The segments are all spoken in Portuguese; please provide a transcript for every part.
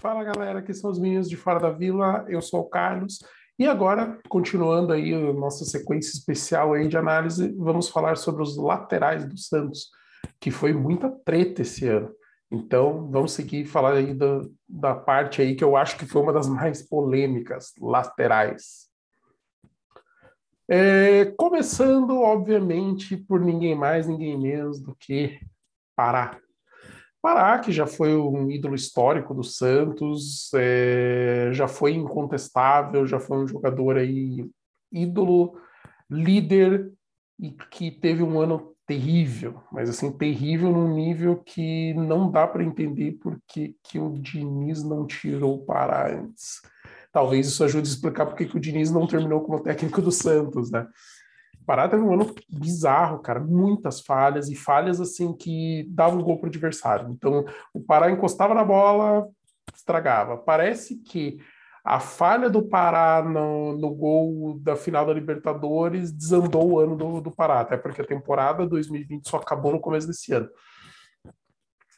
Fala galera, aqui são os meninos de Fora da Vila, eu sou o Carlos. E agora, continuando aí a nossa sequência especial aí de análise, vamos falar sobre os laterais do Santos, que foi muita treta esse ano. Então, vamos seguir falar aí da, da parte aí que eu acho que foi uma das mais polêmicas, laterais. É, começando, obviamente, por ninguém mais, ninguém menos do que Pará. Pará, que já foi um ídolo histórico do Santos, é, já foi incontestável, já foi um jogador aí ídolo, líder e que teve um ano terrível, mas assim terrível num nível que não dá para entender porque que o Diniz não tirou o Pará antes. Talvez isso ajude a explicar porque que o Diniz não terminou como técnico do Santos, né? Pará teve um ano bizarro, cara, muitas falhas e falhas assim que davam gol para o adversário. Então, o Pará encostava na bola, estragava. Parece que a falha do Pará no, no gol da final da Libertadores desandou o ano do, do Pará, até porque a temporada 2020 só acabou no começo desse ano.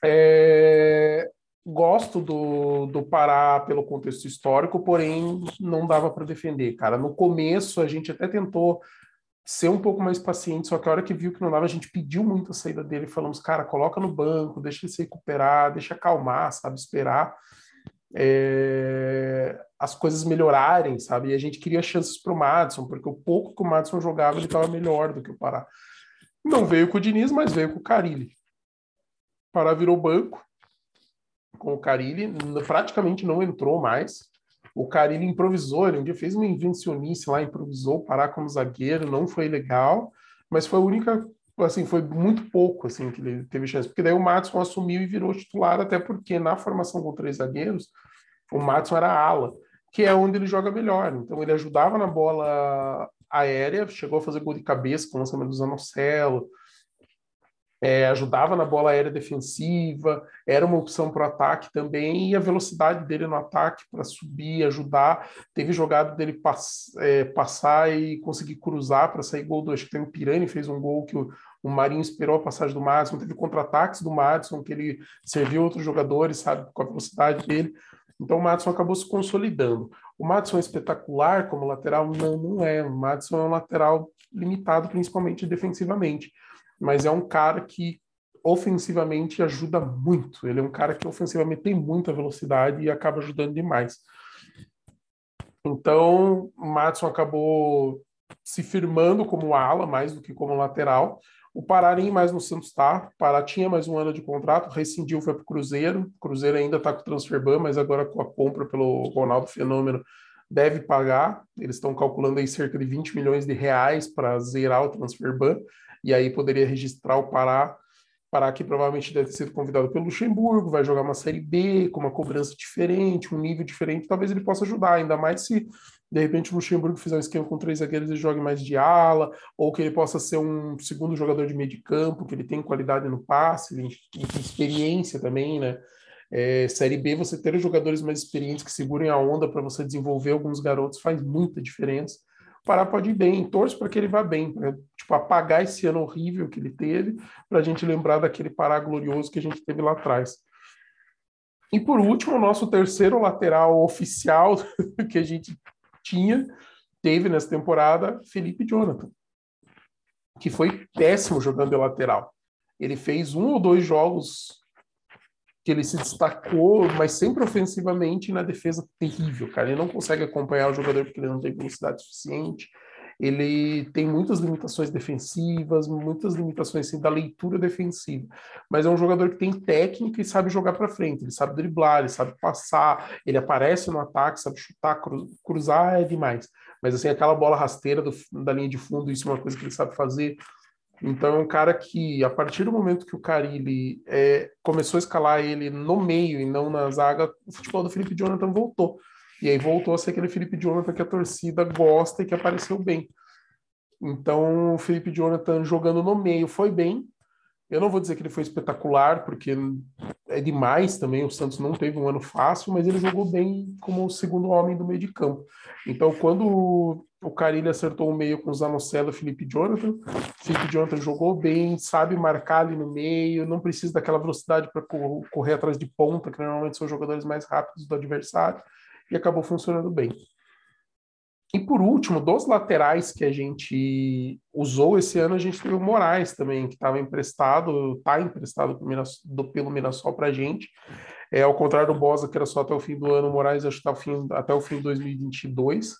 É, gosto do, do Pará pelo contexto histórico, porém não dava para defender, cara. No começo a gente até tentou ser um pouco mais paciente, só que a hora que viu que não dava, a gente pediu muito a saída dele, falamos, cara, coloca no banco, deixa ele se recuperar, deixa acalmar, sabe, esperar é, as coisas melhorarem, sabe, e a gente queria chances para o Madison, porque o pouco que o Madison jogava, ele estava melhor do que o Pará. Não veio com o Diniz, mas veio com o Carilli. O Pará virou banco com o Carilli, praticamente não entrou mais, o Carilli improvisou, ele um dia fez uma invencionice lá, improvisou, parar como zagueiro, não foi legal, mas foi a única, assim, foi muito pouco, assim, que ele teve chance, porque daí o Matson assumiu e virou titular, até porque na formação com três zagueiros, o Matson era ala, que é onde ele joga melhor, então ele ajudava na bola aérea, chegou a fazer gol de cabeça com o lançamento do Zanocelo, é, ajudava na bola aérea defensiva, era uma opção para o ataque também, e a velocidade dele no ataque para subir, ajudar. Teve jogada dele pass, é, passar e conseguir cruzar para sair gol do. Acho que tem o Pirani, fez um gol que o, o Marinho esperou a passagem do Madison, teve contra-ataques do Madison, que ele serviu outros jogadores, sabe, com a velocidade dele. Então o Madison acabou se consolidando. O Madison é espetacular como lateral? Não, não é. O Madison é um lateral limitado, principalmente defensivamente mas é um cara que ofensivamente ajuda muito. Ele é um cara que ofensivamente tem muita velocidade e acaba ajudando demais. Então, o Matson acabou se firmando como ala mais do que como lateral. O Pará nem mais no Santos está. Pará tinha mais um ano de contrato, rescindiu, foi para o Cruzeiro. Cruzeiro ainda está com o transferban, mas agora com a compra pelo Ronaldo Fenômeno deve pagar. Eles estão calculando aí cerca de 20 milhões de reais para zerar o transferban e aí poderia registrar o Pará. Pará que provavelmente deve ter sido convidado pelo Luxemburgo, vai jogar uma Série B com uma cobrança diferente, um nível diferente, talvez ele possa ajudar, ainda mais se de repente o Luxemburgo fizer um esquema com três zagueiros e jogue mais de ala, ou que ele possa ser um segundo jogador de meio de campo, que ele tem qualidade no passe, experiência também, né? É, série B, você ter jogadores mais experientes que segurem a onda para você desenvolver alguns garotos faz muita diferença. Pará pode ir bem, torço para que ele vá bem, para tipo, apagar esse ano horrível que ele teve, para a gente lembrar daquele Pará glorioso que a gente teve lá atrás. E por último, o nosso terceiro lateral oficial que a gente tinha, teve nessa temporada, Felipe Jonathan, que foi péssimo jogando de lateral. Ele fez um ou dois jogos que ele se destacou, mas sempre ofensivamente na defesa terrível, cara. Ele não consegue acompanhar o jogador porque ele não tem velocidade suficiente. Ele tem muitas limitações defensivas, muitas limitações assim, da leitura defensiva. Mas é um jogador que tem técnica e sabe jogar para frente. Ele sabe driblar, ele sabe passar, ele aparece no ataque, sabe chutar, cruzar é demais. Mas assim, aquela bola rasteira do, da linha de fundo, isso é uma coisa que ele sabe fazer. Então é um cara que, a partir do momento que o Carilli é, começou a escalar ele no meio e não na zaga, o futebol do Felipe Jonathan voltou. E aí voltou a ser aquele Felipe Jonathan que a torcida gosta e que apareceu bem. Então o Felipe Jonathan jogando no meio foi bem. Eu não vou dizer que ele foi espetacular, porque é demais também. O Santos não teve um ano fácil, mas ele jogou bem como o segundo homem do meio de campo. Então, quando o Carilli acertou o meio com o Zanocelo e Felipe Jonathan, Felipe Jonathan jogou bem, sabe marcar ali no meio, não precisa daquela velocidade para correr atrás de ponta, que normalmente são jogadores mais rápidos do adversário, e acabou funcionando bem. E por último, dos laterais que a gente usou esse ano, a gente teve o Moraes também, que estava emprestado, está emprestado pelo Mirassol para a gente. É, ao contrário do Bosa, que era só até o fim do ano, o Moraes acho que tá fim, até o fim de 2022.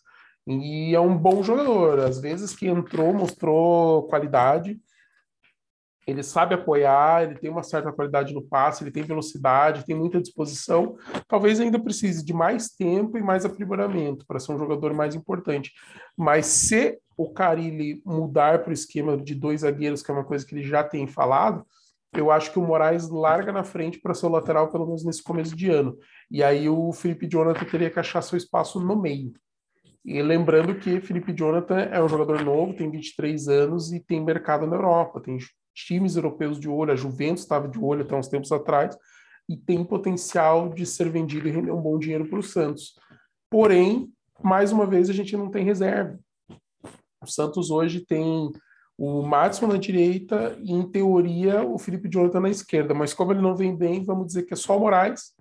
E é um bom jogador. Às vezes que entrou, mostrou qualidade ele sabe apoiar, ele tem uma certa qualidade no passe, ele tem velocidade, tem muita disposição. Talvez ainda precise de mais tempo e mais aprimoramento para ser um jogador mais importante. Mas se o Carilli mudar para o esquema de dois zagueiros, que é uma coisa que ele já tem falado, eu acho que o Moraes larga na frente para ser o lateral, pelo menos nesse começo de ano. E aí o Felipe Jonathan teria que achar seu espaço no meio. E lembrando que Felipe Jonathan é um jogador novo, tem 23 anos e tem mercado na Europa, tem times europeus de olho, a Juventus estava de olho até uns tempos atrás, e tem potencial de ser vendido e render um bom dinheiro para o Santos. Porém, mais uma vez, a gente não tem reserva. O Santos hoje tem o Madison na direita e, em teoria, o Felipe Jonathan na esquerda. Mas como ele não vem bem, vamos dizer que é só o Moraes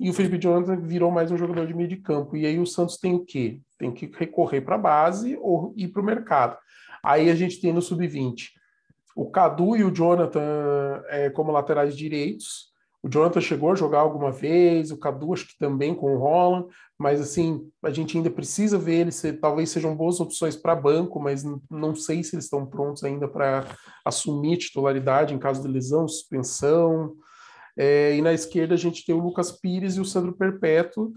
e o Felipe Jonathan virou mais um jogador de meio de campo. E aí o Santos tem o quê? Tem que recorrer para a base ou ir para o mercado. Aí a gente tem no sub-20 o Cadu e o Jonathan é, como laterais direitos. O Jonathan chegou a jogar alguma vez, o Cadu acho que também com o Roland, mas assim, a gente ainda precisa ver eles, se, talvez sejam boas opções para banco, mas não sei se eles estão prontos ainda para assumir titularidade em caso de lesão, suspensão. É, e na esquerda a gente tem o Lucas Pires e o Sandro Perpétuo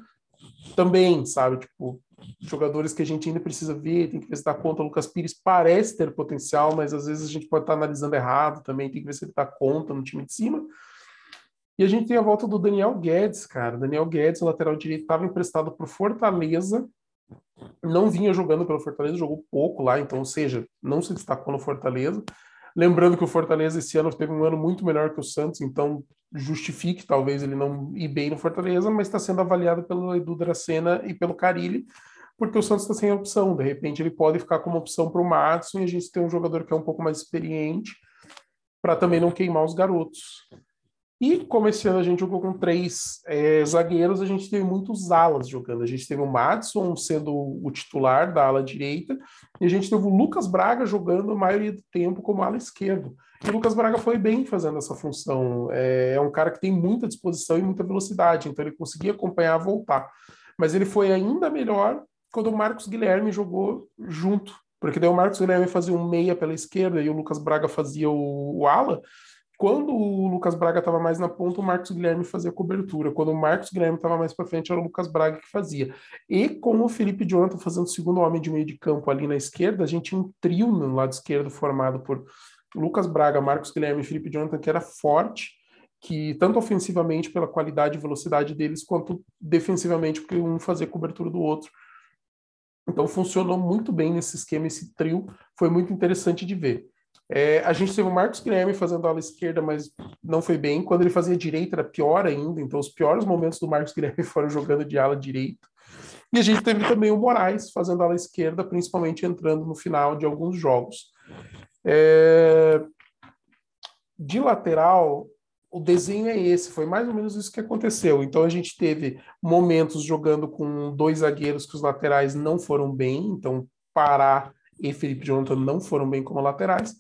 também, sabe? Tipo, jogadores que a gente ainda precisa ver, tem que ver se dá conta. O Lucas Pires parece ter potencial, mas às vezes a gente pode estar analisando errado também, tem que ver se ele dá conta no time de cima. E a gente tem a volta do Daniel Guedes, cara. Daniel Guedes, lateral direito, estava emprestado para Fortaleza, não vinha jogando pelo Fortaleza, jogou pouco lá, então, ou seja, não se destacou no Fortaleza. Lembrando que o Fortaleza esse ano teve um ano muito melhor que o Santos, então justifique talvez ele não ir bem no Fortaleza, mas está sendo avaliado pelo Edu Dracena e pelo Carilli, porque o Santos está sem opção. De repente ele pode ficar como opção para o Matson e a gente tem um jogador que é um pouco mais experiente para também não queimar os garotos. E como esse ano a gente jogou com três é, zagueiros, a gente teve muitos alas jogando. A gente teve o Madison sendo o titular da ala direita, e a gente teve o Lucas Braga jogando a maioria do tempo como ala esquerdo. E o Lucas Braga foi bem fazendo essa função. É, é um cara que tem muita disposição e muita velocidade, então ele conseguia acompanhar, voltar. Mas ele foi ainda melhor quando o Marcos Guilherme jogou junto, porque daí o Marcos Guilherme fazia um meia pela esquerda e o Lucas Braga fazia o, o ala. Quando o Lucas Braga estava mais na ponta, o Marcos Guilherme fazia cobertura. Quando o Marcos Guilherme estava mais para frente, era o Lucas Braga que fazia. E com o Felipe Jonathan fazendo o segundo homem de meio de campo ali na esquerda, a gente tinha um trio no lado esquerdo formado por Lucas Braga, Marcos Guilherme e Felipe Jonathan, que era forte, que tanto ofensivamente pela qualidade e velocidade deles, quanto defensivamente, porque um fazia cobertura do outro. Então funcionou muito bem nesse esquema, esse trio, foi muito interessante de ver. É, a gente teve o Marcos Guilherme fazendo ala esquerda, mas não foi bem. Quando ele fazia direita era pior ainda, então os piores momentos do Marcos Guilherme foram jogando de ala direita. E a gente teve também o Moraes fazendo ala esquerda, principalmente entrando no final de alguns jogos. É... De lateral, o desenho é esse, foi mais ou menos isso que aconteceu. Então a gente teve momentos jogando com dois zagueiros que os laterais não foram bem, então Pará e Felipe Jonathan não foram bem como laterais.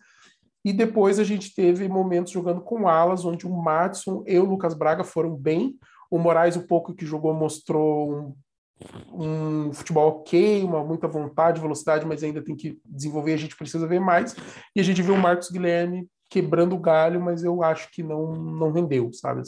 E depois a gente teve momentos jogando com alas, onde o Matson e o Lucas Braga foram bem. O Moraes, o pouco que jogou, mostrou um, um futebol ok, uma muita vontade, velocidade, mas ainda tem que desenvolver, a gente precisa ver mais. E a gente viu o Marcos Guilherme quebrando o galho, mas eu acho que não, não rendeu, sabe?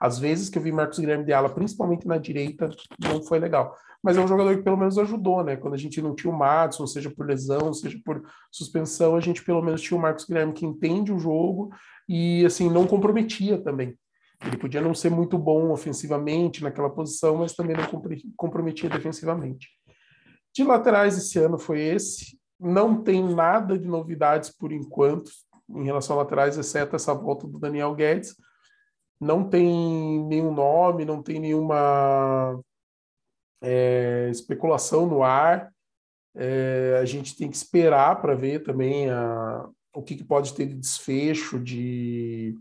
Às vezes que eu vi Marcos Guilherme de ala, principalmente na direita, não foi legal. Mas é um jogador que pelo menos ajudou, né? Quando a gente não tinha o Madison, seja por lesão, seja por suspensão, a gente pelo menos tinha o Marcos Guilherme que entende o jogo e, assim, não comprometia também. Ele podia não ser muito bom ofensivamente naquela posição, mas também não comprometia defensivamente. De laterais esse ano foi esse. Não tem nada de novidades por enquanto. em relação a laterais, exceto essa volta do Daniel Guedes. Não tem nenhum nome, não tem nenhuma é, especulação no ar. É, a gente tem que esperar para ver também a, o que, que, pode ter de desfecho, de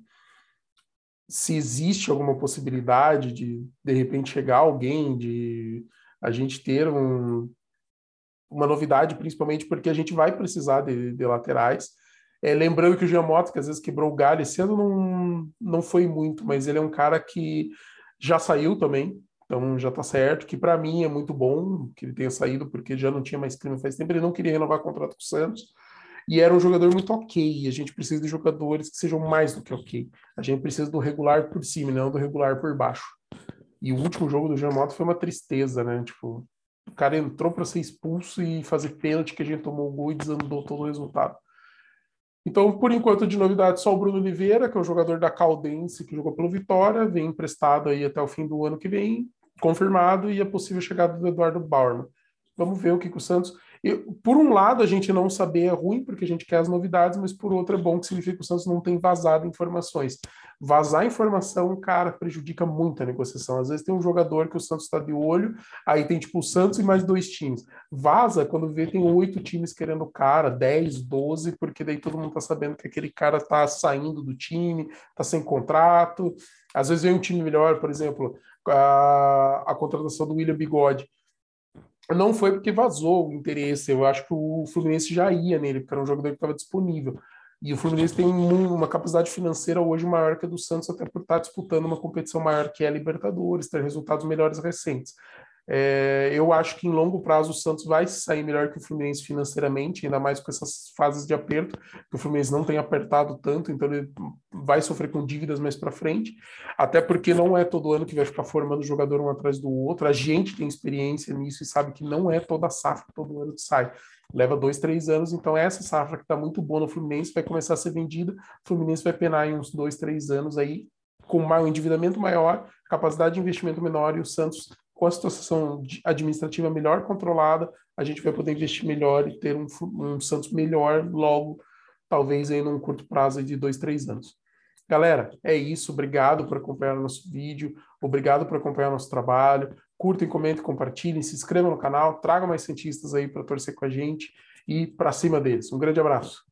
se existe alguma possibilidade de de repente chegar alguém, de a gente ter um, uma novidade, principalmente porque a gente vai precisar de, de laterais. É, lembrando que o Giamotto, que às vezes quebrou o galho, esse ano não, não foi muito, mas ele é um cara que já saiu também, então já está certo, que para mim é muito bom que ele tenha saído, porque já não tinha mais clima faz tempo, ele não queria renovar o contrato com o Santos, e era um jogador muito ok, a gente precisa de jogadores que sejam mais do que ok, a gente precisa do regular por cima, não do regular por baixo. E o último jogo do Giamotto foi uma tristeza, né? Tipo, o cara entrou para ser expulso e fazer pênalti que a gente tomou o gol e desandou todo o resultado. Então, por enquanto, de novidade, só o Bruno Oliveira, que é o jogador da Caldense, que jogou pelo Vitória, vem emprestado aí até o fim do ano que vem, confirmado, e a possível chegada do Eduardo Bauerman. Vamos ver o que, que o Santos. Por um lado, a gente não saber é ruim, porque a gente quer as novidades, mas por outro é bom que significa que o Santos não tem vazado informações. Vazar informação, cara, prejudica muito a negociação. Às vezes tem um jogador que o Santos está de olho, aí tem tipo o Santos e mais dois times. Vaza quando vê tem oito times querendo o cara, dez, doze, porque daí todo mundo tá sabendo que aquele cara tá saindo do time, tá sem contrato. Às vezes vem um time melhor, por exemplo, a, a contratação do William Bigode não foi porque vazou o interesse. Eu acho que o Fluminense já ia nele, porque era um jogador que estava disponível. E o Fluminense tem uma capacidade financeira hoje maior que a do Santos, até por estar disputando uma competição maior que é a Libertadores, ter resultados melhores recentes. É, eu acho que em longo prazo o Santos vai sair melhor que o Fluminense financeiramente, ainda mais com essas fases de aperto, que o Fluminense não tem apertado tanto, então ele vai sofrer com dívidas mais para frente, até porque não é todo ano que vai ficar formando jogador um atrás do outro. A gente tem experiência nisso e sabe que não é toda safra todo ano que sai. Leva dois, três anos, então essa safra que está muito boa no Fluminense vai começar a ser vendida. O Fluminense vai penar em uns dois, três anos aí, com um endividamento maior, capacidade de investimento menor, e o Santos com a situação administrativa melhor controlada, a gente vai poder investir melhor e ter um, um Santos melhor logo, talvez aí num curto prazo de dois, três anos. Galera, é isso. Obrigado por acompanhar o nosso vídeo. Obrigado por acompanhar o nosso trabalho. Curtem, comentem, compartilhem, se inscrevam no canal, tragam mais cientistas aí para torcer com a gente e para cima deles. Um grande abraço.